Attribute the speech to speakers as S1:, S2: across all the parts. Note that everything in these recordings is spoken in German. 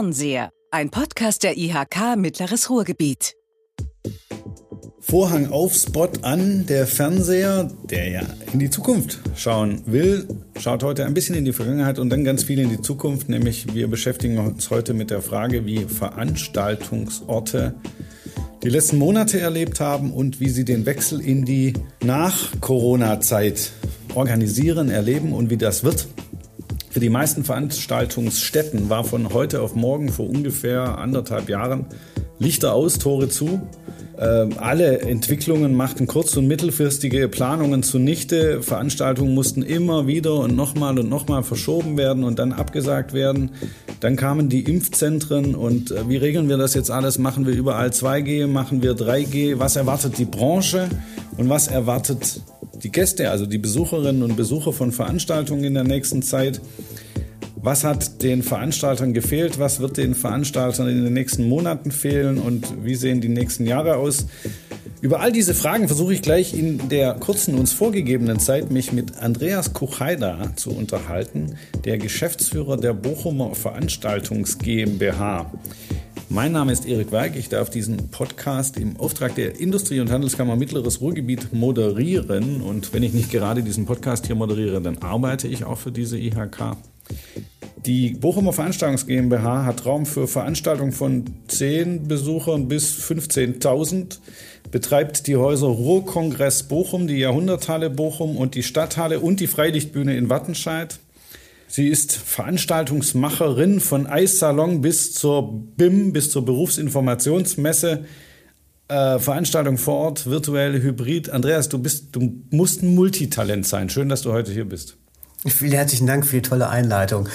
S1: Fernseher, ein Podcast der IHK Mittleres Ruhrgebiet.
S2: Vorhang auf, Spot an. Der Fernseher, der ja in die Zukunft schauen will, schaut heute ein bisschen in die Vergangenheit und dann ganz viel in die Zukunft. Nämlich wir beschäftigen uns heute mit der Frage, wie Veranstaltungsorte die letzten Monate erlebt haben und wie sie den Wechsel in die Nach-Corona-Zeit organisieren, erleben und wie das wird. Für die meisten Veranstaltungsstätten war von heute auf morgen vor ungefähr anderthalb Jahren Lichter aus, Tore zu. Ähm, alle Entwicklungen machten kurz- und mittelfristige Planungen zunichte. Veranstaltungen mussten immer wieder und nochmal und nochmal verschoben werden und dann abgesagt werden. Dann kamen die Impfzentren und äh, wie regeln wir das jetzt alles? Machen wir überall 2G, machen wir 3G? Was erwartet die Branche und was erwartet die Gäste, also die Besucherinnen und Besucher von Veranstaltungen in der nächsten Zeit? Was hat den Veranstaltern gefehlt? Was wird den Veranstaltern in den nächsten Monaten fehlen? Und wie sehen die nächsten Jahre aus? Über all diese Fragen versuche ich gleich in der kurzen uns vorgegebenen Zeit, mich mit Andreas Kuchaida zu unterhalten, der Geschäftsführer der Bochumer Veranstaltungs GmbH. Mein Name ist Erik Weig. Ich darf diesen Podcast im Auftrag der Industrie- und Handelskammer Mittleres Ruhrgebiet moderieren. Und wenn ich nicht gerade diesen Podcast hier moderiere, dann arbeite ich auch für diese IHK. Die Bochumer Veranstaltungs GmbH hat Raum für Veranstaltungen von 10 Besuchern bis 15.000, betreibt die Häuser Ruhrkongress Bochum, die Jahrhunderthalle Bochum und die Stadthalle und die Freilichtbühne in Wattenscheid. Sie ist Veranstaltungsmacherin von Eissalon bis zur BIM, bis zur Berufsinformationsmesse. Äh, Veranstaltung vor Ort, virtuell, hybrid. Andreas, du bist, du musst ein Multitalent sein. Schön, dass du heute hier bist.
S3: Vielen herzlichen Dank für die tolle Einleitung.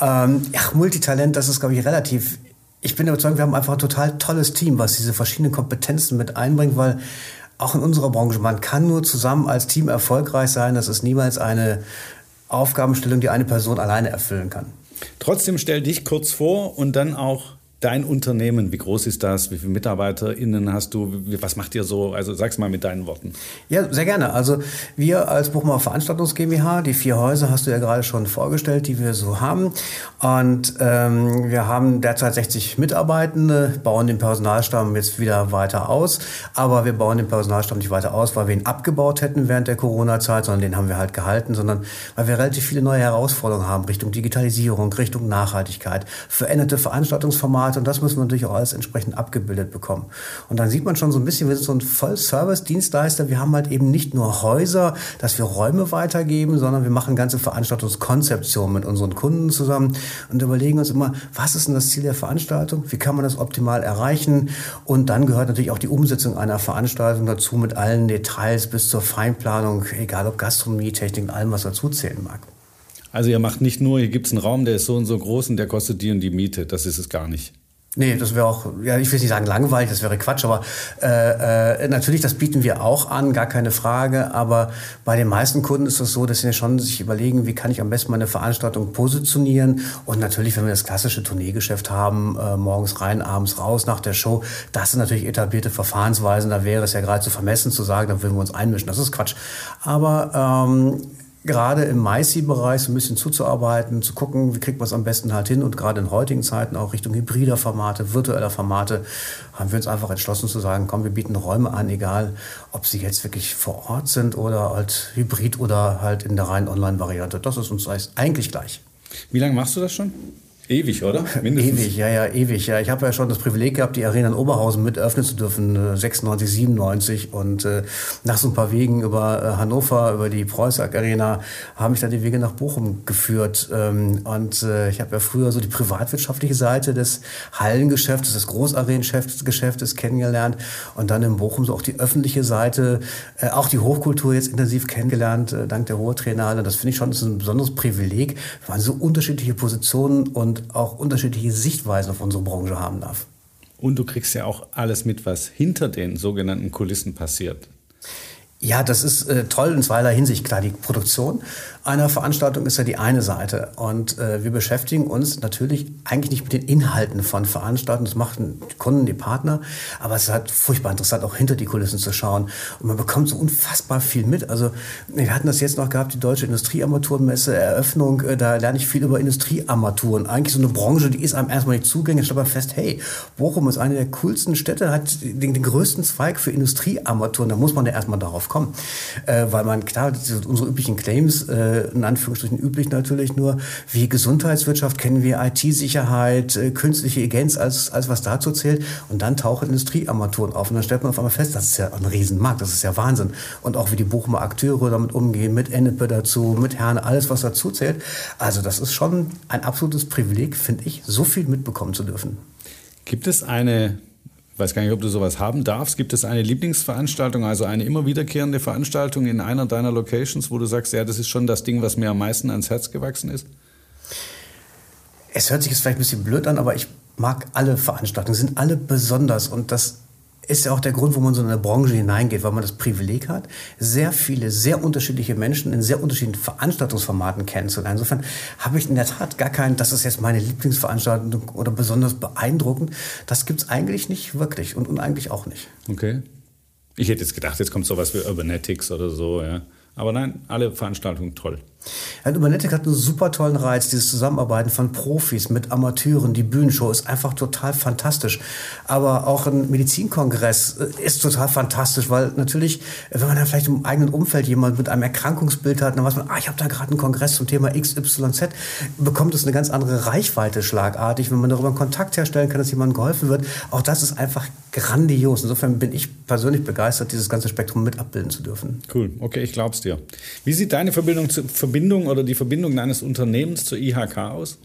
S3: Ähm, ja, Multitalent, das ist, glaube ich, relativ. Ich bin überzeugt, wir haben einfach ein total tolles Team, was diese verschiedenen Kompetenzen mit einbringt, weil auch in unserer Branche, man kann nur zusammen als Team erfolgreich sein. Das ist niemals eine Aufgabenstellung, die eine Person alleine erfüllen kann.
S2: Trotzdem stell dich kurz vor und dann auch Dein Unternehmen, wie groß ist das? Wie viele MitarbeiterInnen hast du? Was macht ihr so? Also sag's mal mit deinen Worten.
S3: Ja, sehr gerne. Also wir als Bochumer Veranstaltungs GmbH, die vier Häuser hast du ja gerade schon vorgestellt, die wir so haben. Und ähm, wir haben derzeit 60 Mitarbeitende, bauen den Personalstamm jetzt wieder weiter aus. Aber wir bauen den Personalstamm nicht weiter aus, weil wir ihn abgebaut hätten während der Corona-Zeit, sondern den haben wir halt gehalten, sondern weil wir relativ viele neue Herausforderungen haben Richtung Digitalisierung, Richtung Nachhaltigkeit, veränderte Veranstaltungsformate Und das müssen wir natürlich auch alles entsprechend abgebildet bekommen. Und dann sieht man schon so ein bisschen, wir sind so ein Voll-Service-Dienstleister. Wir haben halt eben nicht nur Häuser, dass wir Räume weitergeben, sondern wir machen ganze Veranstaltungskonzeptionen mit unseren Kunden zusammen und überlegen uns immer, was ist denn das Ziel der Veranstaltung? Wie kann man das optimal erreichen? Und dann gehört natürlich auch die Umsetzung einer Veranstaltung dazu mit allen Details bis zur Feinplanung, egal ob Gastronomie, Technik und allem, was dazu zählen mag.
S2: Also ihr macht nicht nur, hier gibt es einen Raum, der ist so und so groß und der kostet die und die Miete. Das ist es gar nicht.
S3: Nee, das wäre auch, ja, ich will nicht sagen langweilig, das wäre Quatsch, aber äh, äh, natürlich, das bieten wir auch an, gar keine Frage. Aber bei den meisten Kunden ist es so, dass sie schon sich überlegen, wie kann ich am besten meine Veranstaltung positionieren. Und natürlich, wenn wir das klassische Tourneegeschäft haben, äh, morgens rein, abends raus nach der Show, das sind natürlich etablierte Verfahrensweisen. Da wäre es ja gerade zu vermessen zu sagen, da würden wir uns einmischen. Das ist Quatsch. Aber ähm, gerade im MySea-Bereich so ein bisschen zuzuarbeiten, zu gucken, wie kriegt man es am besten halt hin und gerade in heutigen Zeiten auch Richtung hybrider Formate, virtueller Formate, haben wir uns einfach entschlossen zu sagen, komm, wir bieten Räume an, egal ob sie jetzt wirklich vor Ort sind oder halt hybrid oder halt in der reinen Online-Variante. Das ist uns eigentlich gleich.
S2: Wie lange machst du das schon? Ewig, oder?
S3: Mindestens. Ewig, ja, ja, ewig. Ja, ich habe ja schon das Privileg gehabt, die Arena in Oberhausen mit öffnen zu dürfen, 96, äh, 97. Und äh, nach so ein paar Wegen über äh, Hannover, über die Preußack Arena, haben mich dann die Wege nach Bochum geführt. Ähm, und äh, ich habe ja früher so die privatwirtschaftliche Seite des Hallengeschäftes, des Großarenengeschäftes kennengelernt. Und dann in Bochum so auch die öffentliche Seite, äh, auch die Hochkultur jetzt intensiv kennengelernt, äh, dank der Ruhrtrainale. Das finde ich schon ist ein besonderes Privileg. Wir waren so unterschiedliche Positionen und und auch unterschiedliche Sichtweisen auf unsere Branche haben darf.
S2: Und du kriegst ja auch alles mit, was hinter den sogenannten Kulissen passiert.
S3: Ja, das ist äh, toll in zweierlei Hinsicht. Klar, die Produktion einer Veranstaltung ist ja die eine Seite. Und äh, wir beschäftigen uns natürlich eigentlich nicht mit den Inhalten von Veranstaltungen. Das machen die Kunden, die Partner. Aber es ist halt furchtbar interessant, auch hinter die Kulissen zu schauen. Und man bekommt so unfassbar viel mit. Also wir hatten das jetzt noch gehabt, die Deutsche Industriearmaturenmesse, Eröffnung. Äh, da lerne ich viel über Industriearmaturen. Eigentlich so eine Branche, die ist einem erstmal nicht zugänglich. Stellt man fest, hey, Bochum ist eine der coolsten Städte, hat den, den größten Zweig für Industriearmaturen. Da muss man ja erstmal darauf kommen. Äh, weil man, klar, unsere üblichen Claims, äh, in Anführungsstrichen üblich natürlich nur, wie Gesundheitswirtschaft kennen wir IT-Sicherheit, äh, künstliche Intelligenz als, als was dazu zählt. Und dann tauchen Industriearmaturen auf. Und dann stellt man auf einmal fest, das ist ja ein Riesenmarkt, das ist ja Wahnsinn. Und auch wie die Bochumer Akteure damit umgehen, mit Ennepe dazu, mit Herne, alles was dazu zählt. Also das ist schon ein absolutes Privileg, finde ich, so viel mitbekommen zu dürfen.
S2: Gibt es eine weiß gar nicht, ob du sowas haben darfst. Gibt es eine Lieblingsveranstaltung, also eine immer wiederkehrende Veranstaltung in einer deiner Locations, wo du sagst, ja, das ist schon das Ding, was mir am meisten ans Herz gewachsen ist?
S3: Es hört sich jetzt vielleicht ein bisschen blöd an, aber ich mag alle Veranstaltungen, sind alle besonders und das ist ja auch der Grund, wo man so in eine Branche hineingeht, weil man das Privileg hat, sehr viele, sehr unterschiedliche Menschen in sehr unterschiedlichen Veranstaltungsformaten kennenzulernen. Insofern habe ich in der Tat gar keinen, das ist jetzt meine Lieblingsveranstaltung oder besonders beeindruckend. Das gibt es eigentlich nicht wirklich und, und eigentlich auch nicht.
S2: Okay. Ich hätte jetzt gedacht, jetzt kommt sowas wie Urbanetics oder so, ja. Aber nein, alle Veranstaltungen toll.
S3: Ja, Urbanetic hat einen super tollen Reiz, dieses Zusammenarbeiten von Profis mit Amateuren. Die Bühnenshow ist einfach total fantastisch. Aber auch ein Medizinkongress äh, ist total fantastisch, weil natürlich, wenn man dann vielleicht im eigenen Umfeld jemand mit einem Erkrankungsbild hat, dann weiß man, ah, ich habe da gerade einen Kongress zum Thema XYZ, bekommt es eine ganz andere Reichweite schlagartig, wenn man darüber einen Kontakt herstellen kann, dass jemandem geholfen wird. Auch das ist einfach grandios. Insofern bin ich persönlich begeistert, dieses ganze Spektrum mit abbilden zu dürfen.
S2: Cool, okay, ich glaub's dir. Wie sieht deine Verbindung zu, Verbindung oder die Verbindung deines Unternehmens zur IHK aus?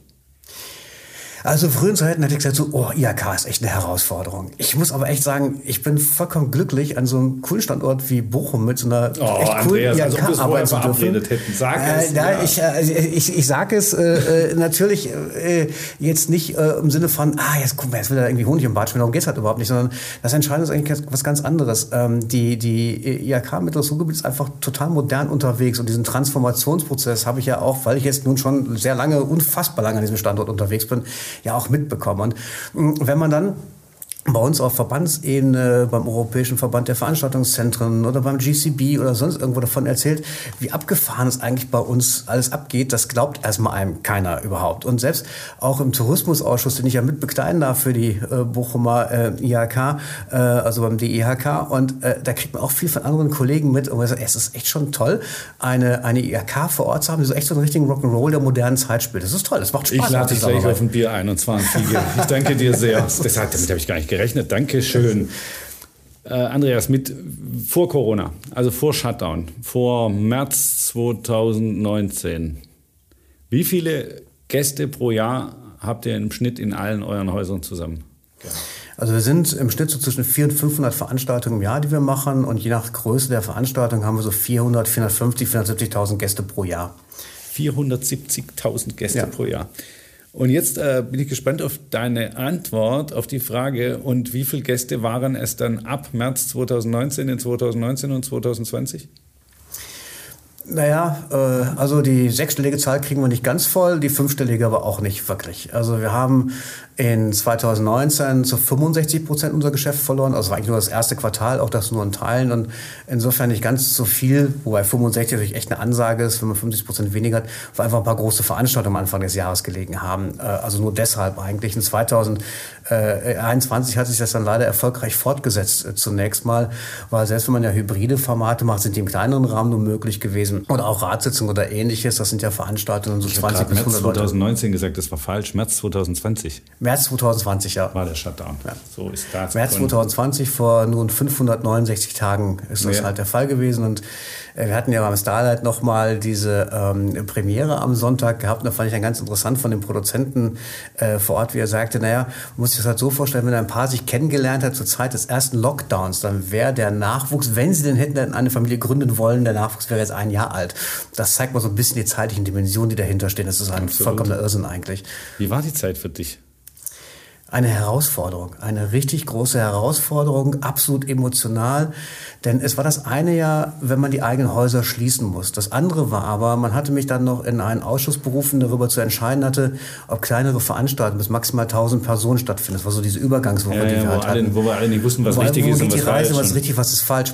S3: Also frühen Zeiten hätte ich gesagt, so, oh, IHK ist echt eine Herausforderung. Ich muss aber echt sagen, ich bin vollkommen glücklich, an so einem coolen Standort wie Bochum mit so einer
S2: oh, echt coolen Andreas, IHK also, arbeiten zu dürfen. Hätten. Sag
S3: äh, es. Ja. Ich, äh, ich, ich sage es äh, äh, natürlich äh, jetzt nicht äh, im Sinne von, ah, jetzt guck mal, jetzt will er irgendwie Honig im Bad schmieren, darum geht's halt überhaupt nicht, sondern das Entscheidende ist eigentlich was ganz anderes. Ähm, die die IHK mit das Ruhrgebiet ist einfach total modern unterwegs und diesen Transformationsprozess habe ich ja auch, weil ich jetzt nun schon sehr lange, unfassbar lange an diesem Standort unterwegs bin, ja auch mitbekommen. Und mm, wenn man dann bei uns auf Verbandsebene, beim Europäischen Verband der Veranstaltungszentren oder beim GCB oder sonst irgendwo davon erzählt, wie abgefahren es eigentlich bei uns alles abgeht, das glaubt erstmal einem keiner überhaupt. Und selbst auch im Tourismusausschuss, den ich ja mitbekleiden darf für die äh, Bochumer äh, IHK, äh, also beim DIHK, und äh, da kriegt man auch viel von anderen Kollegen mit. Und man sagt, es ist echt schon toll, eine, eine IHK vor Ort zu haben, die so echt so einen richtigen Rock'n'Roll der modernen Zeit spielt. Das ist toll, das macht Spaß.
S2: Ich lade dich gleich auf ein Bier ein und zwar ein Fiege. Ich danke dir sehr. Deshalb, damit habe ich gar nicht gerechnet. Dankeschön. Äh, Andreas, mit vor Corona, also vor Shutdown, vor März 2019, wie viele Gäste pro Jahr habt ihr im Schnitt in allen euren Häusern zusammen?
S3: Also wir sind im Schnitt so zwischen 400 und 500 Veranstaltungen im Jahr, die wir machen. Und je nach Größe der Veranstaltung haben wir so 400, 450, 470.000 Gäste pro Jahr.
S2: 470.000 Gäste ja. pro Jahr. Und jetzt äh, bin ich gespannt auf deine Antwort auf die Frage, und wie viele Gäste waren es dann ab März 2019 in 2019 und 2020?
S3: Naja, äh, also die sechsstellige Zahl kriegen wir nicht ganz voll, die fünfstellige aber auch nicht wirklich. Also wir haben in 2019 zu 65 Prozent unser Geschäft verloren. Also war eigentlich nur das erste Quartal, auch das nur in Teilen. Und insofern nicht ganz so viel, wobei 65 natürlich echt eine Ansage ist, wenn man 50 Prozent weniger hat, weil einfach ein paar große Veranstaltungen am Anfang des Jahres gelegen haben. Äh, also nur deshalb eigentlich. In 2021 hat sich das dann leider erfolgreich fortgesetzt äh, zunächst mal, weil selbst wenn man ja hybride Formate macht, sind die im kleineren Rahmen nur möglich gewesen. Oder auch Ratssitzungen oder ähnliches, das sind ja Veranstaltungen so
S2: ich 20 bis 100 März 2019 Leute. gesagt, das war falsch. März 2020.
S3: März 2020, ja.
S2: War der Shutdown. Ja.
S3: So ist das. März 2020, vor nun 569 Tagen ist das ja. halt der Fall gewesen. Und äh, wir hatten ja beim Starlight nochmal diese ähm, Premiere am Sonntag gehabt. Und da fand ich dann ganz interessant von dem Produzenten äh, vor Ort, wie er sagte, naja, man muss sich das halt so vorstellen, wenn ein Paar sich kennengelernt hat zur Zeit des ersten Lockdowns, dann wäre der Nachwuchs, wenn sie denn hätten eine Familie gründen wollen, der Nachwuchs wäre jetzt ein Jahr alt. Das zeigt mal so ein bisschen die zeitlichen Dimensionen, die dahinter stehen. Das ist ein Absolut. vollkommener Irrsinn eigentlich.
S2: Wie war die Zeit für dich?
S3: Eine Herausforderung, eine richtig große Herausforderung, absolut emotional. Denn es war das eine Jahr, wenn man die eigenen Häuser schließen muss. Das andere war aber, man hatte mich dann noch in einen Ausschuss berufen, darüber zu entscheiden hatte, ob kleinere Veranstaltungen bis maximal 1000 Personen stattfinden. Das war so diese Übergangswoche,
S2: ja,
S3: die
S2: ja,
S3: wir
S2: halt alle, hatten. Wo wir alle nicht wussten, was wo, richtig
S3: wo
S2: ist
S3: und
S2: was
S3: die Reise,
S2: falsch.
S3: was ist richtig, was ist falsch.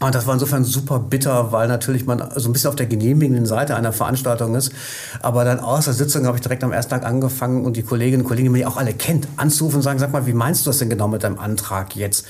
S3: Und das war insofern super bitter, weil natürlich man so ein bisschen auf der genehmigenden Seite einer Veranstaltung ist. Aber dann aus der Sitzung habe ich direkt am ersten Tag angefangen und die Kolleginnen und Kollegen, die mich auch alle kennt, anzurufen und sagen, sag mal, wie meinst du das denn genau mit deinem Antrag jetzt?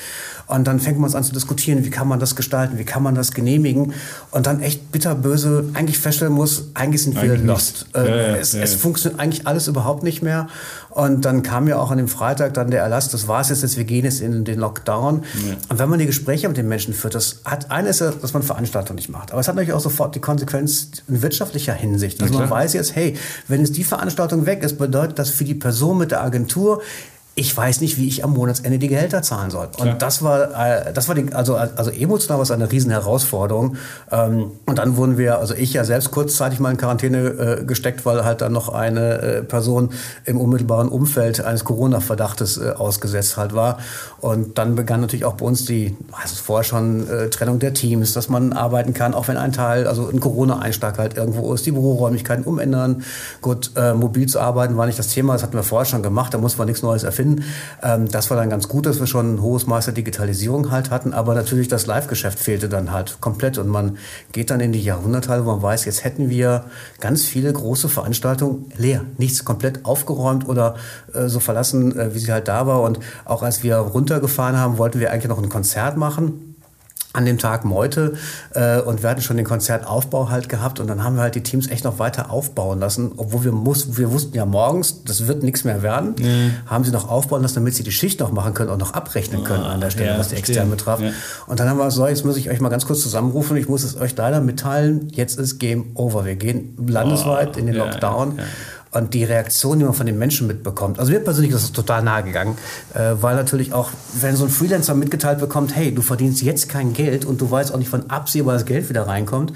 S3: Und dann fängt man uns an zu diskutieren, wie kann man das gestalten, wie kann man das genehmigen. Und dann echt bitterböse eigentlich feststellen muss, eigentlich sind wir lost. Äh, ja, ja, es, ja, es funktioniert eigentlich alles überhaupt nicht mehr. Und dann kam ja auch an dem Freitag dann der Erlass, das war es jetzt, wir gehen jetzt in den Lockdown. Und wenn man die Gespräche mit den Menschen führt, das hat eines, dass man Veranstaltungen nicht macht. Aber es hat natürlich auch sofort die Konsequenz in wirtschaftlicher Hinsicht. Also man weiß jetzt, hey, wenn jetzt die Veranstaltung weg ist, bedeutet das für die Person mit der Agentur, ich weiß nicht, wie ich am Monatsende die Gehälter zahlen soll. Und ja. das war, äh, das war die, also, also emotional war es eine riesen Herausforderung. Ähm, und dann wurden wir, also ich ja selbst kurzzeitig mal in Quarantäne äh, gesteckt, weil halt dann noch eine äh, Person im unmittelbaren Umfeld eines Corona-Verdachtes ausgesetzt halt war. Und dann begann natürlich auch bei uns die, also vorher schon Trennung der Teams, dass man arbeiten kann, auch wenn ein Teil, also ein Corona-Einschlag halt irgendwo ist, die Büroräumlichkeiten umändern. Gut, mobil zu arbeiten war nicht das Thema, das hatten wir vorher schon gemacht, da muss man nichts Neues erfinden hin. Ähm, das war dann ganz gut, dass wir schon ein hohes Maß der Digitalisierung halt hatten, aber natürlich das Live-Geschäft fehlte dann halt komplett. Und man geht dann in die Jahrhundertteile, wo man weiß, jetzt hätten wir ganz viele große Veranstaltungen leer, nichts komplett aufgeräumt oder äh, so verlassen, äh, wie sie halt da war. Und auch als wir runtergefahren haben, wollten wir eigentlich noch ein Konzert machen an dem Tag Meute äh, und wir hatten schon den Konzertaufbau halt gehabt und dann haben wir halt die Teams echt noch weiter aufbauen lassen, obwohl wir mussten, wir wussten ja morgens, das wird nichts mehr werden, mhm. haben sie noch aufbauen lassen, damit sie die Schicht noch machen können und noch abrechnen können oh, an der Stelle, ja, was die externen betraf. Ja. Und dann haben wir so, jetzt muss ich euch mal ganz kurz zusammenrufen, ich muss es euch leider mitteilen, jetzt ist Game Over. Wir gehen landesweit oh, in den Lockdown. Und die Reaktion, die man von den Menschen mitbekommt. Also mir persönlich ist das total nahe gegangen, äh, weil natürlich auch, wenn so ein Freelancer mitgeteilt bekommt, hey, du verdienst jetzt kein Geld und du weißt auch nicht, wann absehbar das Geld wieder reinkommt.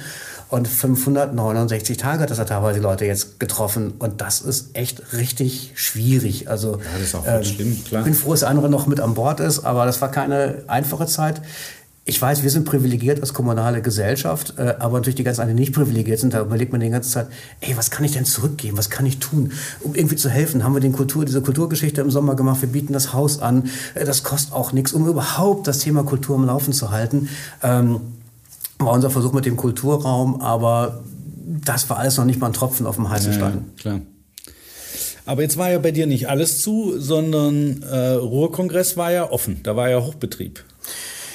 S3: Und 569 Tage hat das ja teilweise Leute jetzt getroffen. Und das ist echt richtig schwierig. Also, ja,
S2: das ist auch ähm, schlimm, klar.
S3: Ich bin froh, dass der andere noch mit an Bord ist, aber das war keine einfache Zeit ich weiß, wir sind privilegiert als kommunale Gesellschaft, äh, aber natürlich die ganz anderen nicht privilegiert sind. Da überlegt man die ganze Zeit, ey, was kann ich denn zurückgeben? Was kann ich tun, um irgendwie zu helfen? Haben wir den Kultur, diese Kulturgeschichte im Sommer gemacht? Wir bieten das Haus an. Äh, das kostet auch nichts, um überhaupt das Thema Kultur am Laufen zu halten. Ähm, war unser Versuch mit dem Kulturraum, aber das war alles noch nicht mal ein Tropfen auf dem heißen Stein. Ja, klar.
S2: Aber jetzt war ja bei dir nicht alles zu, sondern äh, Ruhrkongress war ja offen, da war ja Hochbetrieb.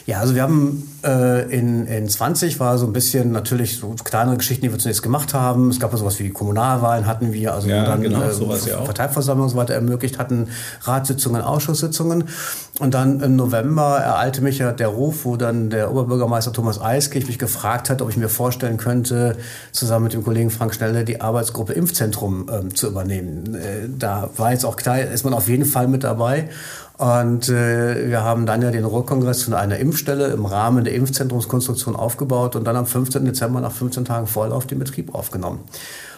S3: Ja, also wir haben äh, in, in 20 war so ein bisschen natürlich so kleinere Geschichten, die wir zunächst gemacht haben. Es gab ja sowas wie Kommunalwahlen hatten wir, also
S2: ja,
S3: dann
S2: genau, äh, sowas ja
S3: Parteiversammlung und so weiter ermöglicht hatten, Ratssitzungen, Ausschusssitzungen. Und dann im November ereilte mich ja der Ruf, wo dann der Oberbürgermeister Thomas Eiskirch mich gefragt hat, ob ich mir vorstellen könnte, zusammen mit dem Kollegen Frank Schnelle die Arbeitsgruppe Impfzentrum ähm, zu übernehmen. Äh, da war jetzt auch klar, ist man auf jeden Fall mit dabei. Und äh, wir haben dann ja den Ruhrkongress von einer Impfstelle im Rahmen der Impfzentrumskonstruktion aufgebaut und dann am 15. Dezember nach 15 Tagen Vorlauf den Betrieb aufgenommen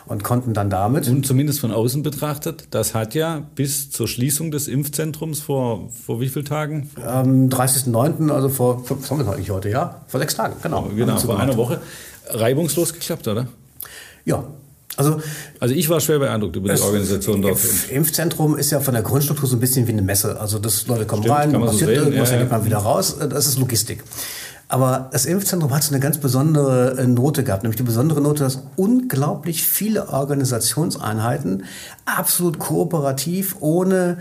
S3: und konnten dann damit.
S2: Und zumindest von außen betrachtet, das hat ja bis zur Schließung des Impfzentrums vor, vor wie vielen Tagen?
S3: Am 30.09., also vor, was haben wir eigentlich heute, ja? Vor sechs Tagen, genau.
S2: Genau, vor einer Woche. Reibungslos geklappt, oder?
S3: Ja, also,
S2: also ich war schwer beeindruckt über die Organisation dort.
S3: Impfzentrum ist ja von der Grundstruktur so ein bisschen wie eine Messe. Also das Leute kommen Stimmt, rein, passiert so irgendwas, ja, dann geht man wieder raus. Das ist Logistik. Aber das Impfzentrum hat so eine ganz besondere äh, Note gehabt, nämlich die besondere Note, dass unglaublich viele Organisationseinheiten absolut kooperativ, ohne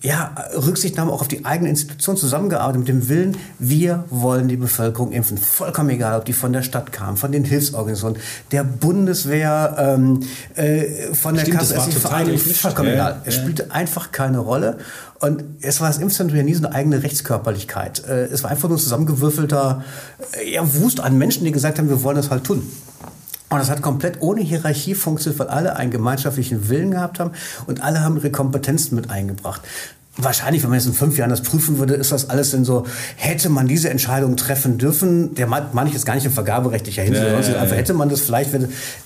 S3: ja, Rücksichtnahme auch auf die eigene Institution zusammengearbeitet mit dem Willen, wir wollen die Bevölkerung impfen. Vollkommen egal, ob die von der Stadt kamen, von den Hilfsorganisationen, der Bundeswehr, ähm, äh, von der
S2: Kasse,
S3: es Vereinigung, vollkommen ja, egal. Es spielte einfach keine Rolle. Und es war das Impfzentrum ja nie so eine eigene Rechtskörperlichkeit. Äh, es war einfach nur ein zusammengewürfelter äh, ja, Wust an Menschen, die gesagt haben, wir wollen das halt tun. Und das hat komplett ohne Hierarchie funktioniert, weil alle einen gemeinschaftlichen Willen gehabt haben und alle haben ihre Kompetenzen mit eingebracht. Wahrscheinlich, wenn man jetzt in fünf Jahren das prüfen würde, ist das alles denn so, hätte man diese Entscheidung treffen dürfen, der meine ich jetzt gar nicht im vergaberechtlicher Hinsicht, ja, ja, ja, einfach hätte man das vielleicht,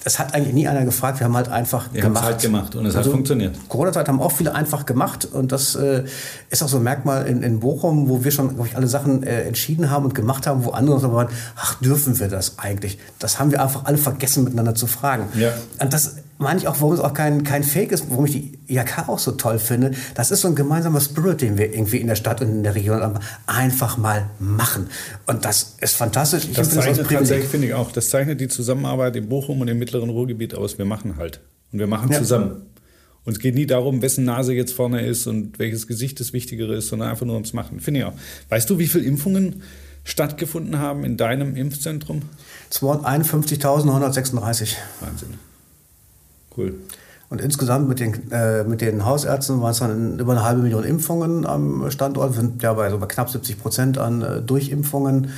S3: das hat eigentlich nie einer gefragt, wir haben halt einfach
S2: wir
S3: gemacht.
S2: Halt gemacht und es also, hat funktioniert.
S3: Corona-Zeit haben auch viele einfach gemacht und das äh, ist auch so ein Merkmal in, in Bochum, wo wir schon, glaube ich, alle Sachen äh, entschieden haben und gemacht haben, wo andere so waren, ach, dürfen wir das eigentlich? Das haben wir einfach alle vergessen, miteinander zu fragen. Ja. Und das meine ich auch, warum es auch kein, kein Fake ist, warum ich die IHK auch so toll finde. Das ist so ein gemeinsamer Spirit, den wir irgendwie in der Stadt und in der Region. Einfach mal machen. Und das ist fantastisch.
S2: Ich das zeichnet das tatsächlich, finde ich auch, das zeichnet die Zusammenarbeit im Bochum und im mittleren Ruhrgebiet aus. Wir machen halt. Und wir machen ja. zusammen. Und es geht nie darum, wessen Nase jetzt vorne ist und welches Gesicht das Wichtigere ist, sondern einfach nur ums Machen. Finde ich auch. Weißt du, wie viele Impfungen stattgefunden haben in deinem Impfzentrum?
S3: 251.136.
S2: Wahnsinn. Cool.
S3: Und insgesamt mit den, äh, mit den Hausärzten waren es dann über eine halbe Million Impfungen am Standort. Wir sind ja bei so knapp 70 Prozent an äh, Durchimpfungen.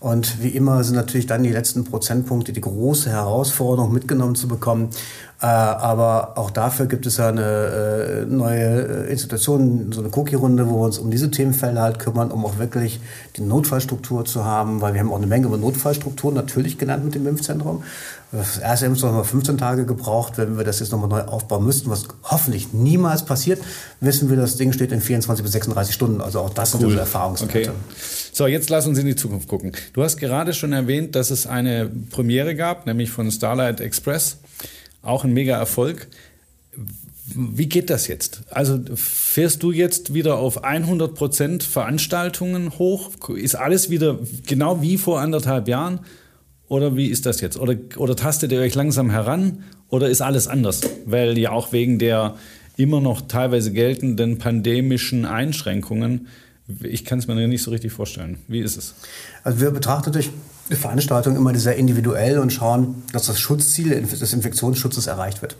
S3: Und wie immer sind natürlich dann die letzten Prozentpunkte die große Herausforderung mitgenommen zu bekommen. Äh, aber auch dafür gibt es ja eine äh, neue äh, Institution, so eine Cookie-Runde, wo wir uns um diese Themenfelder halt kümmern, um auch wirklich die Notfallstruktur zu haben, weil wir haben auch eine Menge über Notfallstrukturen natürlich genannt mit dem Impfzentrum. Das erste haben wir 15 Tage gebraucht. Wenn wir das jetzt nochmal neu aufbauen müssten, was hoffentlich niemals passiert, wissen wir, das Ding steht in 24 bis 36 Stunden. Also auch das cool. sind unsere Erfahrungswerte.
S2: Okay. So, jetzt lass uns in die Zukunft gucken. Du hast gerade schon erwähnt, dass es eine Premiere gab, nämlich von Starlight Express. Auch ein mega Erfolg. Wie geht das jetzt? Also fährst du jetzt wieder auf 100 Prozent Veranstaltungen hoch? Ist alles wieder genau wie vor anderthalb Jahren? Oder wie ist das jetzt? Oder, oder tastet ihr euch langsam heran? Oder ist alles anders? Weil ja auch wegen der immer noch teilweise geltenden pandemischen Einschränkungen, ich kann es mir nicht so richtig vorstellen. Wie ist es?
S3: Also wir betrachten natürlich die Veranstaltung immer sehr individuell und schauen, dass das Schutzziel des Infektionsschutzes erreicht wird.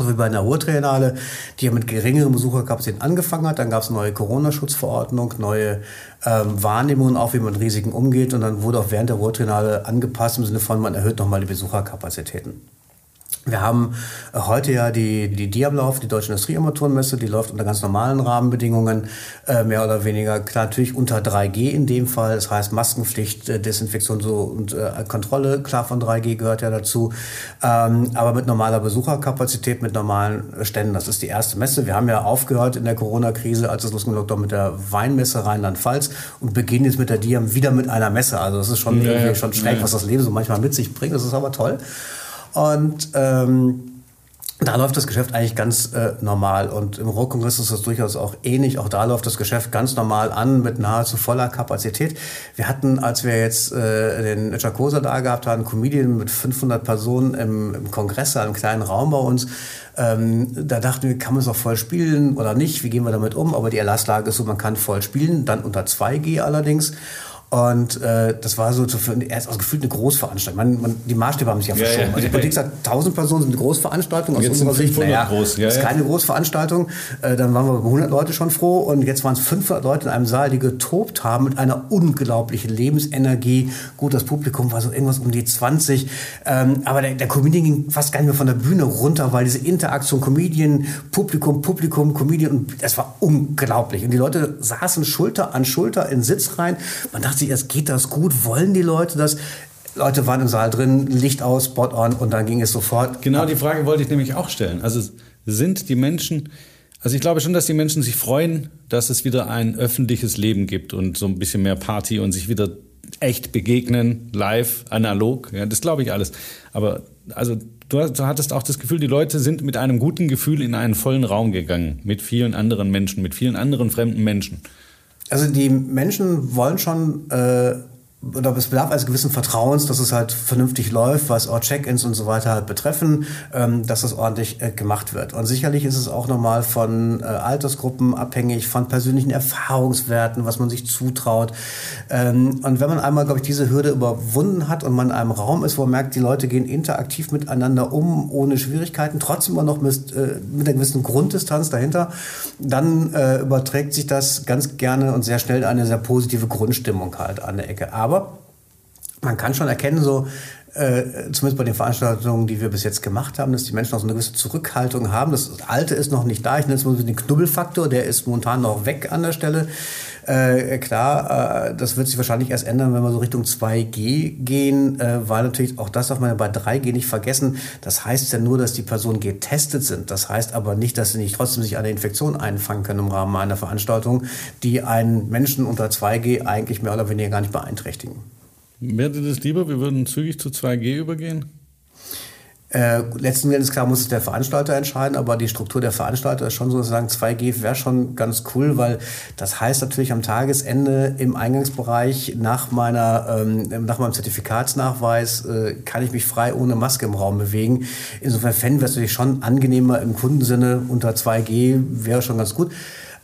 S3: So wie bei einer Ruhrtriennale, die ja mit geringeren Besucherkapazitäten angefangen hat. Dann gab es neue Corona-Schutzverordnung, neue ähm, Wahrnehmungen auch, wie man mit Risiken umgeht. Und dann wurde auch während der Ruhrtriennale angepasst im Sinne von, man erhöht nochmal die Besucherkapazitäten. Wir haben äh, heute ja die, die Diablauf, die Deutsche Industriearmaturenmesse, die läuft unter ganz normalen Rahmenbedingungen, äh, mehr oder weniger, klar, natürlich unter 3G in dem Fall, das heißt Maskenpflicht, äh, Desinfektion so, und äh, Kontrolle, klar von 3G gehört ja dazu, ähm, aber mit normaler Besucherkapazität, mit normalen Ständen, das ist die erste Messe. Wir haben ja aufgehört in der Corona-Krise, als es losging mit der Weinmesse Rheinland-Pfalz und beginnen jetzt mit der Diam wieder mit einer Messe, also das ist schon, ja, ja, schon schräg, ja. was das Leben so manchmal mit sich bringt, das ist aber toll. Und ähm, da läuft das Geschäft eigentlich ganz äh, normal und im Rohkongress ist das durchaus auch ähnlich. Auch da läuft das Geschäft ganz normal an mit nahezu voller Kapazität. Wir hatten, als wir jetzt äh, den Chakosa da gehabt haben, Comedian mit 500 Personen im, im Kongress, einem kleinen Raum bei uns, ähm, da dachten wir, kann man es auch voll spielen oder nicht? Wie gehen wir damit um? Aber die Erlasslage ist so, man kann voll spielen, dann unter 2G allerdings. Und äh, das war so für, erst also gefühlt eine Großveranstaltung. Man, man, die Maßstäbe haben sich ja verschoben. Ja, ja. Also die Politik sagt, 1000 Personen sind eine Großveranstaltung. Aus
S2: jetzt unserer Sicht, naja, groß.
S3: Ja, ist keine Großveranstaltung. Äh, dann waren wir über 100 Leute schon froh. Und jetzt waren es 500 Leute in einem Saal, die getobt haben mit einer unglaublichen Lebensenergie. Gut, das Publikum war so irgendwas um die 20. Ähm, aber der, der Comedian ging fast gar nicht mehr von der Bühne runter, weil diese Interaktion Comedian, Publikum, Publikum, Comedian, und das war unglaublich. Und die Leute saßen Schulter an Schulter in Sitz rein. Man dachte, sich erst, geht das gut? Wollen die Leute das? Leute waren im Saal drin, Licht aus, Spot on und dann ging es sofort.
S2: Genau die Frage wollte ich nämlich auch stellen. Also sind die Menschen, also ich glaube schon, dass die Menschen sich freuen, dass es wieder ein öffentliches Leben gibt und so ein bisschen mehr Party und sich wieder echt begegnen, live, analog. Ja, das glaube ich alles. Aber also du, du hattest auch das Gefühl, die Leute sind mit einem guten Gefühl in einen vollen Raum gegangen, mit vielen anderen Menschen, mit vielen anderen fremden Menschen.
S3: Also die Menschen wollen schon äh, oder es bedarf eines gewissen Vertrauens, dass es halt vernünftig läuft, was auch Check-ins und so weiter halt betreffen, ähm, dass das ordentlich äh, gemacht wird. Und sicherlich ist es auch nochmal von äh, Altersgruppen abhängig, von persönlichen Erfahrungswerten, was man sich zutraut. Ähm, und wenn man einmal, glaube ich, diese Hürde überwunden hat und man in einem Raum ist, wo man merkt, die Leute gehen interaktiv miteinander um, ohne Schwierigkeiten, trotzdem immer noch mit, äh, mit einer gewissen Grunddistanz dahinter, dann äh, überträgt sich das ganz gerne und sehr schnell eine sehr positive Grundstimmung halt an der Ecke. Aber man kann schon erkennen, so äh, zumindest bei den Veranstaltungen, die wir bis jetzt gemacht haben, dass die Menschen auch so eine gewisse Zurückhaltung haben. Das Alte ist noch nicht da. Ich nenne es mal den Knubbelfaktor, der ist momentan noch weg an der Stelle. Äh, klar, äh, das wird sich wahrscheinlich erst ändern, wenn wir so Richtung 2G gehen, äh, weil natürlich auch das darf man ja bei 3G nicht vergessen. Das heißt ja nur, dass die Personen getestet sind. Das heißt aber nicht, dass sie nicht trotzdem sich eine Infektion einfangen können im Rahmen einer Veranstaltung, die einen Menschen unter 2G eigentlich mehr oder weniger gar nicht beeinträchtigen.
S2: Wäre das lieber, wir würden zügig zu 2G übergehen?
S3: Äh, letzten Endes klar muss es der Veranstalter entscheiden, aber die Struktur der Veranstalter ist schon sozusagen 2G wäre schon ganz cool, weil das heißt natürlich am Tagesende im Eingangsbereich nach meiner ähm, nach meinem Zertifikatsnachweis äh, kann ich mich frei ohne Maske im Raum bewegen. Insofern fänden wir es natürlich schon angenehmer im Kundensinne unter 2G wäre schon ganz gut.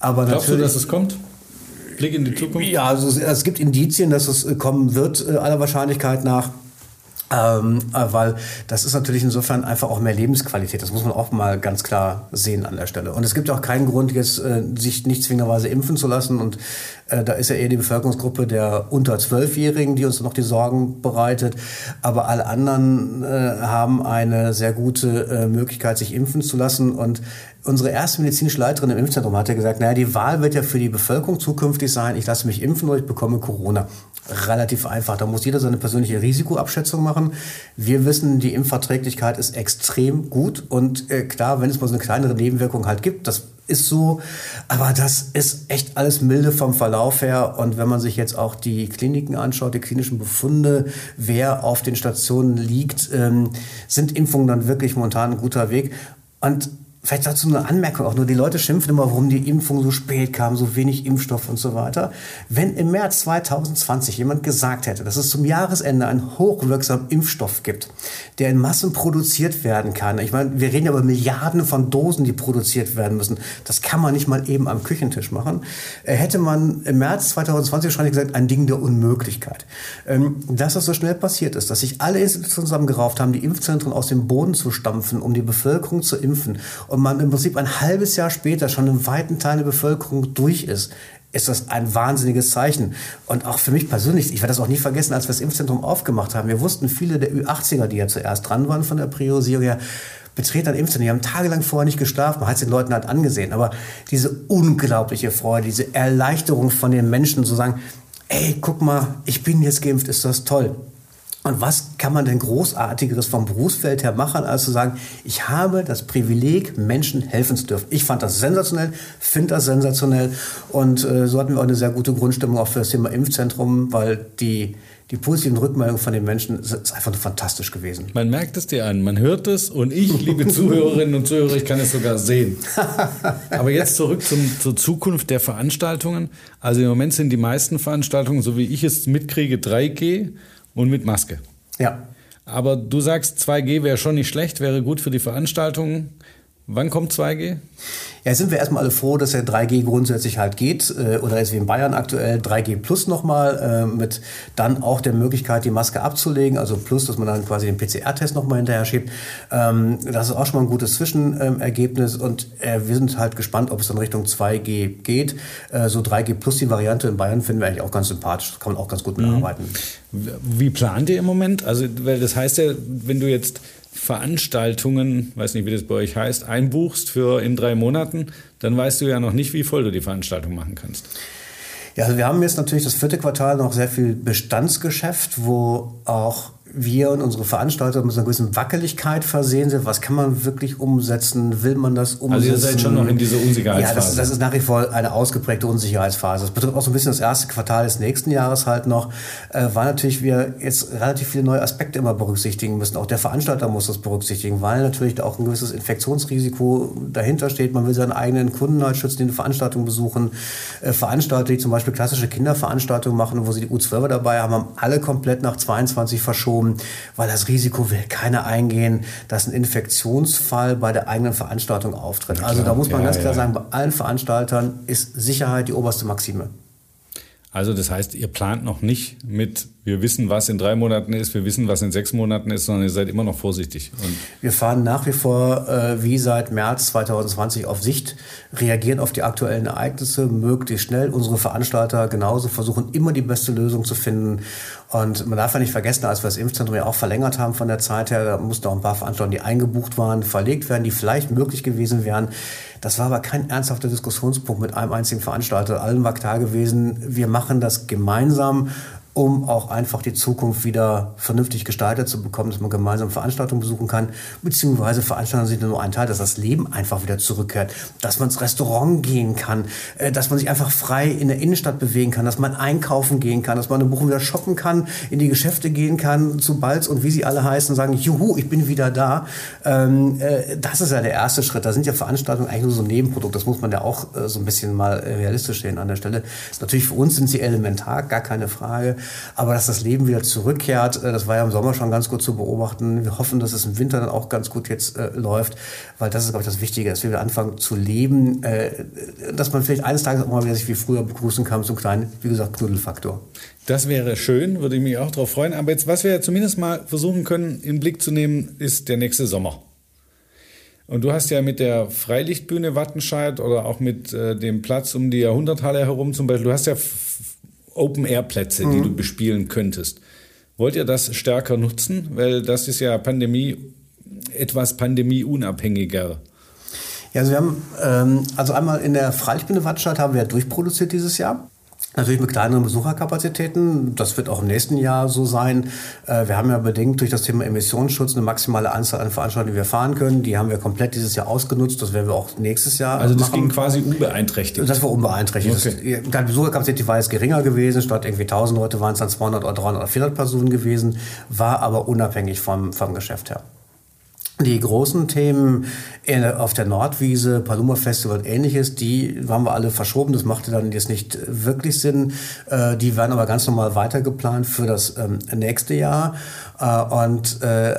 S2: Aber Glaubst du, dass es kommt? Blick in die Zukunft?
S3: Ja, also es, es gibt Indizien, dass es kommen wird, äh, aller Wahrscheinlichkeit nach. Ähm, äh, weil das ist natürlich insofern einfach auch mehr Lebensqualität. Das muss man auch mal ganz klar sehen an der Stelle. Und es gibt auch keinen Grund, jetzt äh, sich nicht zwingenderweise impfen zu lassen. Und äh, da ist ja eher die Bevölkerungsgruppe der unter Zwölfjährigen, die uns noch die Sorgen bereitet. Aber alle anderen äh, haben eine sehr gute äh, Möglichkeit, sich impfen zu lassen. Und unsere erste medizinische Leiterin im Impfzentrum hat ja gesagt, naja, die Wahl wird ja für die Bevölkerung zukünftig sein, ich lasse mich impfen oder ich bekomme Corona relativ einfach. Da muss jeder seine persönliche Risikoabschätzung machen. Wir wissen, die Impfverträglichkeit ist extrem gut und äh, klar, wenn es mal so eine kleinere Nebenwirkung halt gibt, das ist so, aber das ist echt alles milde vom Verlauf her. Und wenn man sich jetzt auch die Kliniken anschaut, die klinischen Befunde, wer auf den Stationen liegt, ähm, sind Impfungen dann wirklich momentan ein guter Weg. Und Vielleicht dazu eine Anmerkung auch nur. Die Leute schimpfen immer, warum die Impfung so spät kam, so wenig Impfstoff und so weiter. Wenn im März 2020 jemand gesagt hätte, dass es zum Jahresende einen hochwirksamen Impfstoff gibt, der in Massen produziert werden kann. Ich meine, wir reden ja über Milliarden von Dosen, die produziert werden müssen. Das kann man nicht mal eben am Küchentisch machen. Äh, hätte man im März 2020 wahrscheinlich gesagt, ein Ding der Unmöglichkeit. Ähm, dass das so schnell passiert ist, dass sich alle Institutionen zusammengerauft haben, die Impfzentren aus dem Boden zu stampfen, um die Bevölkerung zu impfen und man im Prinzip ein halbes Jahr später schon in weiten Teilen der Bevölkerung durch ist, ist das ein wahnsinniges Zeichen. Und auch für mich persönlich, ich werde das auch nie vergessen, als wir das Impfzentrum aufgemacht haben. Wir wussten, viele der Ü80er, die ja zuerst dran waren von der Priorisierung her, betreten ein Impfzentrum. Die haben tagelang vorher nicht geschlafen. Man hat es den Leuten halt angesehen. Aber diese unglaubliche Freude, diese Erleichterung von den Menschen zu sagen, ey, guck mal, ich bin jetzt geimpft, ist das toll. Und was kann man denn Großartigeres vom Berufsfeld her machen, als zu sagen, ich habe das Privileg, Menschen helfen zu dürfen. Ich fand das sensationell, finde das sensationell. Und äh, so hatten wir auch eine sehr gute Grundstimmung auch für das Thema Impfzentrum, weil die, die positiven Rückmeldungen von den Menschen ist einfach nur fantastisch gewesen.
S2: Man merkt es dir an, man hört es und ich, liebe Zuhörerinnen und Zuhörer, ich kann es sogar sehen. Aber jetzt zurück zum, zur Zukunft der Veranstaltungen. Also im Moment sind die meisten Veranstaltungen, so wie ich es mitkriege, 3G und mit Maske.
S3: Ja.
S2: Aber du sagst, 2G wäre schon nicht schlecht, wäre gut für die Veranstaltungen. Wann kommt 2G?
S3: Ja, sind wir erstmal alle froh, dass der 3G grundsätzlich halt geht, äh, oder ist wie in Bayern aktuell 3G Plus nochmal, äh, mit dann auch der Möglichkeit, die Maske abzulegen, also plus, dass man dann quasi den PCR-Test nochmal hinterher schiebt. Ähm, das ist auch schon mal ein gutes Zwischenergebnis und äh, wir sind halt gespannt, ob es dann Richtung 2G geht. So 3G Plus die Variante in Bayern finden wir eigentlich auch ganz sympathisch, das kann man auch ganz gut mitarbeiten.
S2: Mhm. Wie plant ihr im Moment? Also, weil das heißt ja, wenn du jetzt Veranstaltungen, weiß nicht, wie das bei euch heißt, einbuchst für in drei Monaten, dann weißt du ja noch nicht, wie voll du die Veranstaltung machen kannst.
S3: Ja, also wir haben jetzt natürlich das vierte Quartal noch sehr viel Bestandsgeschäft, wo auch wir und unsere Veranstalter mit einer gewissen Wackeligkeit versehen sind. Was kann man wirklich umsetzen? Will man das umsetzen? Also
S2: ihr seid schon noch in dieser Unsicherheitsphase.
S3: Ja, das, das ist nach wie vor eine ausgeprägte Unsicherheitsphase. Das betrifft auch so ein bisschen das erste Quartal des nächsten Jahres halt noch, äh, weil natürlich wir jetzt relativ viele neue Aspekte immer berücksichtigen müssen. Auch der Veranstalter muss das berücksichtigen, weil natürlich auch ein gewisses Infektionsrisiko dahinter steht. Man will seinen eigenen Kunden halt schützen, die eine Veranstaltung besuchen. Äh, Veranstalter, die zum Beispiel klassische Kinderveranstaltungen machen, wo sie die U12er dabei haben, haben alle komplett nach 22 verschoben Risikorisiko, weil das Risiko will keiner eingehen, dass ein Infektionsfall bei der eigenen Veranstaltung auftritt. also da muss man ja, ganz klar ja. sagen, bei allen Veranstaltern ist Sicherheit die oberste Maxime.
S2: Also das heißt, ihr plant noch nicht mit, wir wissen, was in drei Monaten ist, wir wissen, was in sechs Monaten ist, sondern ihr seid immer noch vorsichtig.
S3: Und wir fahren nach wie vor äh, wie seit März 2020 auf Sicht, reagieren auf die aktuellen Ereignisse möglichst schnell. Unsere Veranstalter genauso versuchen immer die beste Lösung zu finden. Und man darf ja nicht vergessen, als wir das Impfzentrum ja auch verlängert haben von der Zeit her, da mussten auch ein paar Veranstaltungen, die eingebucht waren, verlegt werden, die vielleicht möglich gewesen wären. Das war aber kein ernsthafter Diskussionspunkt mit einem einzigen Veranstalter. Allen war klar gewesen, wir machen das gemeinsam um auch einfach die Zukunft wieder vernünftig gestaltet zu bekommen, dass man gemeinsam Veranstaltungen besuchen kann, beziehungsweise Veranstaltungen sind nur ein Teil, dass das Leben einfach wieder zurückkehrt, dass man ins Restaurant gehen kann, äh, dass man sich einfach frei in der Innenstadt bewegen kann, dass man einkaufen gehen kann, dass man in Bochum wieder shoppen kann, in die Geschäfte gehen kann, zu Balz und wie sie alle heißen, sagen, juhu, ich bin wieder da. Ähm, äh, das ist ja der erste Schritt. Da sind ja Veranstaltungen eigentlich nur so ein Nebenprodukt. Das muss man ja auch äh, so ein bisschen mal realistisch sehen an der Stelle. Natürlich für uns sind sie elementar, gar keine Frage. Aber dass das Leben wieder zurückkehrt, äh, das war ja im Sommer schon ganz gut zu beobachten. Wir hoffen, dass es im Winter dann auch ganz gut jetzt äh, läuft, weil das ist, glaube ich, das Wichtige, dass wir wieder anfangen zu leben, äh, dass man vielleicht eines Tages auch mal wieder sich wie früher begrüßen kann, so einen kleinen, wie gesagt, Knuddelfaktor.
S2: Das wäre schön, würde ich mich auch darauf freuen. Aber jetzt, was wir zumindest mal versuchen können, in den Blick zu nehmen, ist der nächste Sommer. Und du hast ja mit der Freilichtbühne Wattenscheid oder auch mit äh, dem Platz um die Jahrhunderthalle herum zum Beispiel, du hast ja Open-Air-Plätze, mhm. die du bespielen könntest. Wollt ihr das stärker nutzen? Weil das ist ja Pandemie, etwas pandemieunabhängiger.
S3: Ja, also wir haben, ähm, also einmal in der Freilichtbühne Wattenscheid haben wir durchproduziert dieses Jahr. Natürlich mit kleineren Besucherkapazitäten. Das wird auch im nächsten Jahr so sein. Äh, wir haben ja bedingt durch das Thema Emissionsschutz eine maximale Anzahl an Veranstaltungen, die wir fahren können. Die haben wir komplett dieses Jahr ausgenutzt. Das werden wir auch nächstes Jahr
S2: Also das machen. ging quasi unbeeinträchtigt?
S3: Das war unbeeinträchtigt. Okay. Die Besucherkapazität war jetzt geringer gewesen. Statt irgendwie 1000 Leute waren es dann 200 oder 300 oder 400 Personen gewesen. War aber unabhängig vom, vom Geschäft her. Die großen Themen auf der Nordwiese, Paluma Festival und ähnliches, die haben wir alle verschoben. Das machte dann jetzt nicht wirklich Sinn. Äh, die werden aber ganz normal weitergeplant für das ähm, nächste Jahr. Äh, und, äh,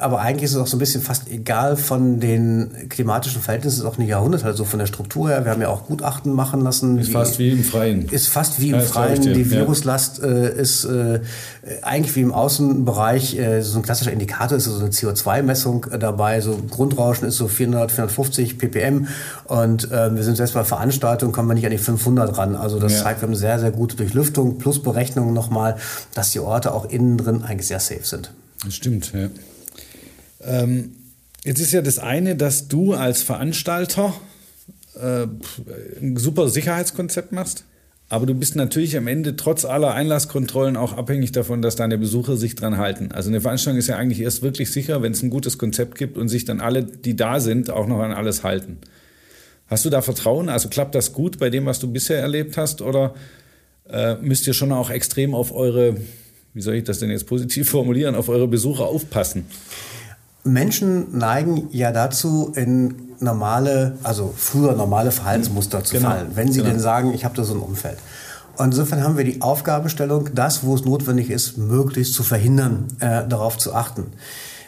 S3: aber eigentlich ist es auch so ein bisschen fast egal von den klimatischen Verhältnissen, ist auch ein Jahrhundert, also von der Struktur her. Wir haben ja auch Gutachten machen lassen.
S2: Ist fast wie im Freien.
S3: Ist fast wie im ja, Freien. Die Viruslast äh, ist eigentlich wie im Außenbereich so ein klassischer Indikator, ist so eine CO2-Messung dabei. So Grundrauschen ist so 400, 450 ppm und äh, wir sind selbst bei Veranstaltungen, kommen wir nicht an die 500 ran. Also das ja. zeigt, wir haben sehr, sehr gute Durchlüftung plus Berechnungen nochmal, dass die Orte auch innen drin eigentlich sehr safe sind.
S2: Das stimmt, ja. Ähm, jetzt ist ja das eine, dass du als Veranstalter äh, ein super Sicherheitskonzept machst. Aber du bist natürlich am Ende trotz aller Einlasskontrollen auch abhängig davon, dass deine Besucher sich dran halten. Also eine Veranstaltung ist ja eigentlich erst wirklich sicher, wenn es ein gutes Konzept gibt und sich dann alle, die da sind, auch noch an alles halten. Hast du da Vertrauen? Also klappt das gut bei dem, was du bisher erlebt hast? Oder äh, müsst ihr schon auch extrem auf eure wie soll ich das denn jetzt positiv formulieren, auf eure Besucher aufpassen?
S3: Menschen neigen ja dazu, in normale, also früher normale Verhaltensmuster zu genau. fallen, wenn sie genau. denn sagen, ich habe da so ein Umfeld. Und insofern haben wir die Aufgabestellung, das, wo es notwendig ist, möglichst zu verhindern, äh, darauf zu achten.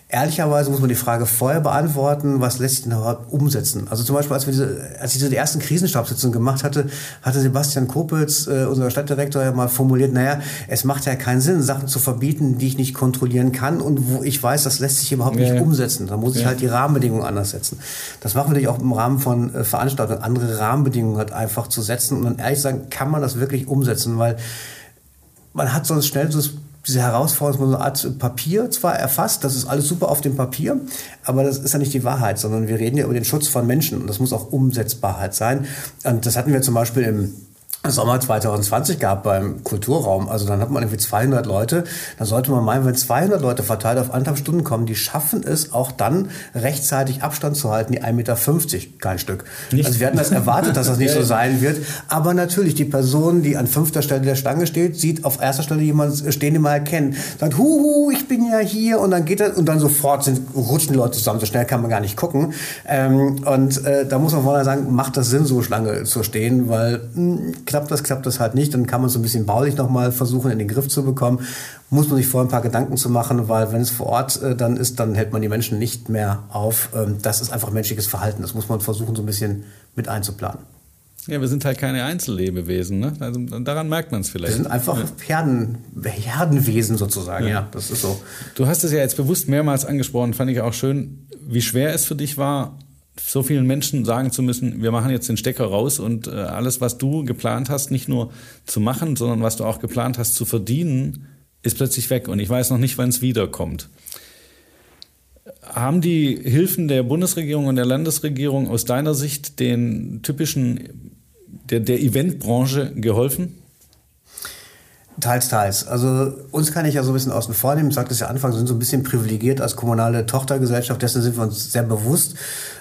S3: Ehrlicherweise muss man die Frage vorher beantworten, was lässt sich denn überhaupt umsetzen? Also zum Beispiel, als, wir diese, als ich diese ersten Krisenstabssitzungen gemacht hatte, hatte Sebastian Kopitz, äh, unser Stadtdirektor, ja mal formuliert, naja, es macht ja keinen Sinn, Sachen zu verbieten, die ich nicht kontrollieren kann und wo ich weiß, das lässt sich überhaupt ja, nicht umsetzen. Da muss ich ja. halt die Rahmenbedingungen anders setzen. Das machen wir natürlich auch im Rahmen von äh, Veranstaltungen, andere Rahmenbedingungen halt einfach zu setzen und dann ehrlich sagen, kann man das wirklich umsetzen, weil man hat sonst schnell so das diese Herausforderung, so eine Art Papier zwar erfasst, das ist alles super auf dem Papier, aber das ist ja nicht die Wahrheit, sondern wir reden ja über den Schutz von Menschen und das muss auch Umsetzbarheit sein. Und das hatten wir zum Beispiel im Sommer 2020 gab beim Kulturraum. Also dann hat man irgendwie 200 Leute. Da sollte man meinen, wenn 200 Leute verteilt auf anderthalb Stunden kommen, die schaffen es auch dann rechtzeitig Abstand zu halten, die 1,50 Meter, kein Stück. Nicht. Also wir hatten das erwartet, dass das nicht so sein wird. Aber natürlich, die Person, die an fünfter Stelle der Stange steht, sieht auf erster Stelle jemanden stehen, den man erkennt. Sagt, huhu, ich bin ja hier. Und dann geht er, und dann sofort sind, rutschen die Leute zusammen. So schnell kann man gar nicht gucken. Ähm, und äh, da muss man vorher sagen, macht das Sinn, so Schlange zu stehen, weil mh, hm, klappt das, klappt das halt nicht, dann kann man so ein bisschen baulich nochmal versuchen, in den Griff zu bekommen. Muss man sich vorher ein paar Gedanken zu machen, weil wenn es vor Ort äh, dann ist, dann hält man die Menschen nicht mehr auf. Ähm, das ist einfach menschliches Verhalten. Das muss man versuchen, so ein bisschen mit einzuplanen.
S2: Ja, wir sind halt keine Einzellebewesen, ne? Also daran merkt man es vielleicht.
S3: Wir sind einfach ja. Herden, Herdenwesen sozusagen, ja. ja, das ist so.
S2: Du hast es ja jetzt bewusst mehrmals angesprochen, fand ich auch schön, wie schwer es für dich war, so vielen Menschen sagen zu müssen, wir machen jetzt den Stecker raus und äh, alles, was du geplant hast, nicht nur zu machen, sondern was du auch geplant hast zu verdienen, ist plötzlich weg und ich weiß noch nicht, wann es wiederkommt. Haben die Hilfen der Bundesregierung und der Landesregierung aus deiner Sicht den typischen der, der Eventbranche geholfen?
S3: Teils, teils. Also uns kann ich ja so ein bisschen außen vor nehmen. Ich sagte es ja Anfang, sind so ein bisschen privilegiert als kommunale Tochtergesellschaft. Dessen sind wir uns sehr bewusst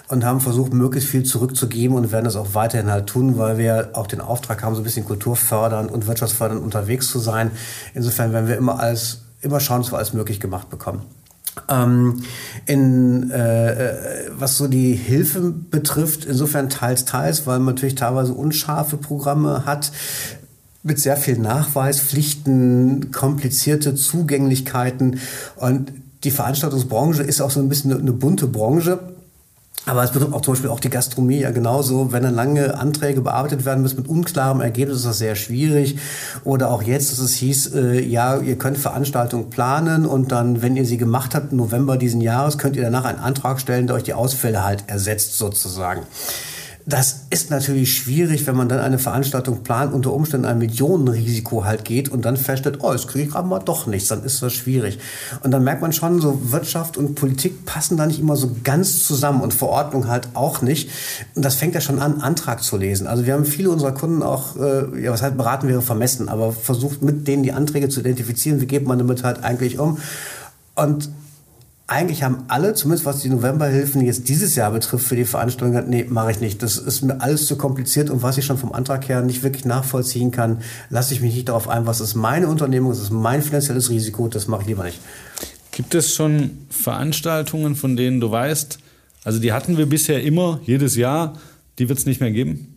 S3: und haben versucht, möglichst viel zurückzugeben und werden das auch weiterhin halt tun, weil wir auch den Auftrag haben, so ein bisschen kulturfördernd und wirtschaftsfördernd unterwegs zu sein. Insofern werden wir immer alles, immer schauen, dass wir alles möglich gemacht bekommen. Ähm, in, äh, äh, was so die Hilfe betrifft, insofern teils, teils, weil man natürlich teilweise unscharfe Programme hat mit sehr viel Nachweispflichten, komplizierte Zugänglichkeiten und die Veranstaltungsbranche ist auch so ein bisschen eine, eine bunte Branche. Aber es betrifft auch zum Beispiel auch die Gastronomie ja genauso. Wenn dann lange Anträge bearbeitet werden müssen mit unklarem Ergebnis, ist das sehr schwierig. Oder auch jetzt, dass es hieß, äh, ja, ihr könnt Veranstaltungen planen und dann, wenn ihr sie gemacht habt November diesen Jahres, könnt ihr danach einen Antrag stellen, der euch die Ausfälle halt ersetzt sozusagen. Das ist natürlich schwierig, wenn man dann eine Veranstaltung plant, unter Umständen ein Millionenrisiko halt geht und dann feststellt, oh, jetzt kriege ich mal doch nichts, dann ist das schwierig. Und dann merkt man schon, so Wirtschaft und Politik passen da nicht immer so ganz zusammen und Verordnung halt auch nicht. Und das fängt ja schon an, Antrag zu lesen. Also wir haben viele unserer Kunden auch, äh, ja, was halt beraten wäre vermessen, aber versucht mit denen die Anträge zu identifizieren, wie geht man damit halt eigentlich um. Und eigentlich haben alle, zumindest was die Novemberhilfen jetzt dieses Jahr betrifft für die Veranstaltung, nee, mache ich nicht. Das ist mir alles zu kompliziert und was ich schon vom Antrag her nicht wirklich nachvollziehen kann, lasse ich mich nicht darauf ein, was ist meine Unternehmung, das ist mein finanzielles Risiko, das mache ich lieber nicht.
S2: Gibt es schon Veranstaltungen, von denen du weißt, also die hatten wir bisher immer, jedes Jahr, die wird es nicht mehr geben?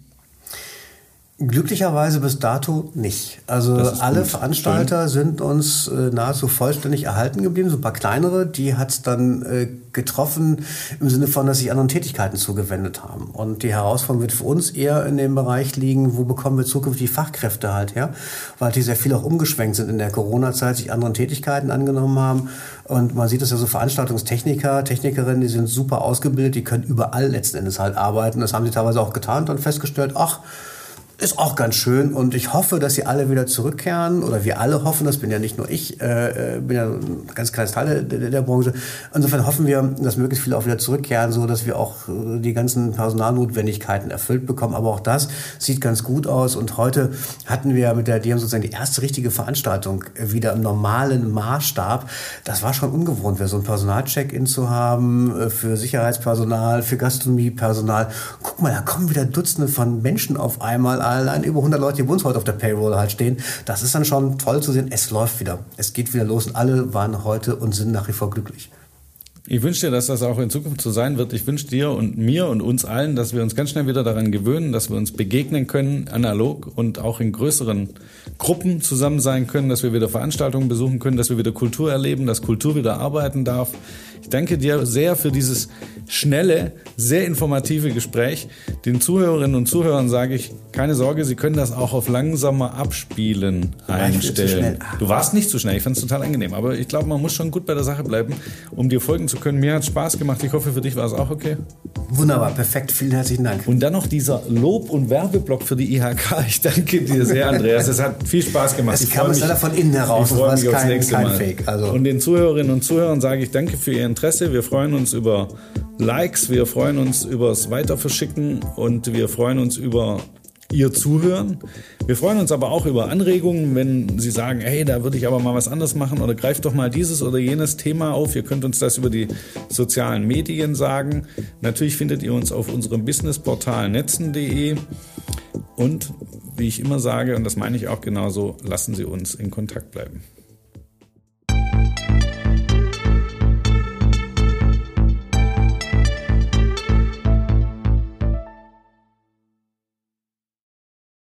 S3: Glücklicherweise bis dato nicht. Also alle gut. Veranstalter Schön. sind uns äh, nahezu vollständig erhalten geblieben. So ein paar kleinere, die hat es dann äh, getroffen im Sinne von, dass sich anderen Tätigkeiten zugewendet haben. Und die Herausforderung wird für uns eher in dem Bereich liegen, wo bekommen wir zukünftig Fachkräfte halt her, weil die sehr viel auch umgeschwenkt sind in der Corona-Zeit, sich anderen Tätigkeiten angenommen haben. Und man sieht es ja so Veranstaltungstechniker, Technikerinnen, die sind super ausgebildet, die können überall letzten Endes halt arbeiten. Das haben sie teilweise auch getan und dann festgestellt, ach, ist auch ganz schön und ich hoffe, dass sie alle wieder zurückkehren oder wir alle hoffen, das bin ja nicht nur ich, äh, äh bin ja ein ganz kleines Teil der, der, Branche. Insofern hoffen wir, dass möglichst viele auch wieder zurückkehren, so dass wir auch äh, die ganzen Personalnotwendigkeiten erfüllt bekommen. Aber auch das sieht ganz gut aus und heute hatten wir mit der DM sozusagen die erste richtige Veranstaltung wieder im normalen Maßstab. Das war schon ungewohnt, so ein Personalcheck-in zu haben äh, für Sicherheitspersonal, für Gastronomiepersonal. Guck mal, da kommen wieder Dutzende von Menschen auf einmal allein über 100 Leute, die bei uns heute auf der Payroll halt stehen. Das ist dann schon toll zu sehen. Es läuft wieder. Es geht wieder los und alle waren heute und sind nach wie vor glücklich.
S2: Ich wünsche dir, dass das auch in Zukunft so sein wird. Ich wünsche dir und mir und uns allen, dass wir uns ganz schnell wieder daran gewöhnen, dass wir uns begegnen können, analog und auch in größeren Gruppen zusammen sein können, dass wir wieder Veranstaltungen besuchen können, dass wir wieder Kultur erleben, dass Kultur wieder arbeiten darf. Ich danke dir sehr für dieses schnelle, sehr informative Gespräch. Den Zuhörerinnen und Zuhörern sage ich, keine Sorge, Sie können das auch auf langsamer Abspielen einstellen. Du warst nicht zu schnell, ich fand es total angenehm, aber ich glaube, man muss schon gut bei der Sache bleiben, um dir folgen zu können. Mir hat Spaß gemacht. Ich hoffe, für dich war es auch okay.
S3: Wunderbar, perfekt. Vielen herzlichen Dank.
S2: Und dann noch dieser Lob- und Werbeblock für die IHK. Ich danke dir sehr, Andreas. Es hat viel Spaß gemacht.
S3: Es kam es leider von innen heraus.
S2: Ich freue mich aufs nächste kein Mal. Fake. Also. Und den Zuhörerinnen und Zuhörern sage ich danke für Ihr Interesse. Wir freuen uns über Likes, wir freuen uns über das Weiterverschicken und wir freuen uns über Ihr Zuhören. Wir freuen uns aber auch über Anregungen, wenn Sie sagen, hey, da würde ich aber mal was anderes machen oder greift doch mal dieses oder jenes Thema auf. Ihr könnt uns das über die sozialen Medien sagen. Natürlich findet ihr uns auf unserem Businessportal netzen.de und wie ich immer sage, und das meine ich auch genauso, lassen Sie uns in Kontakt bleiben.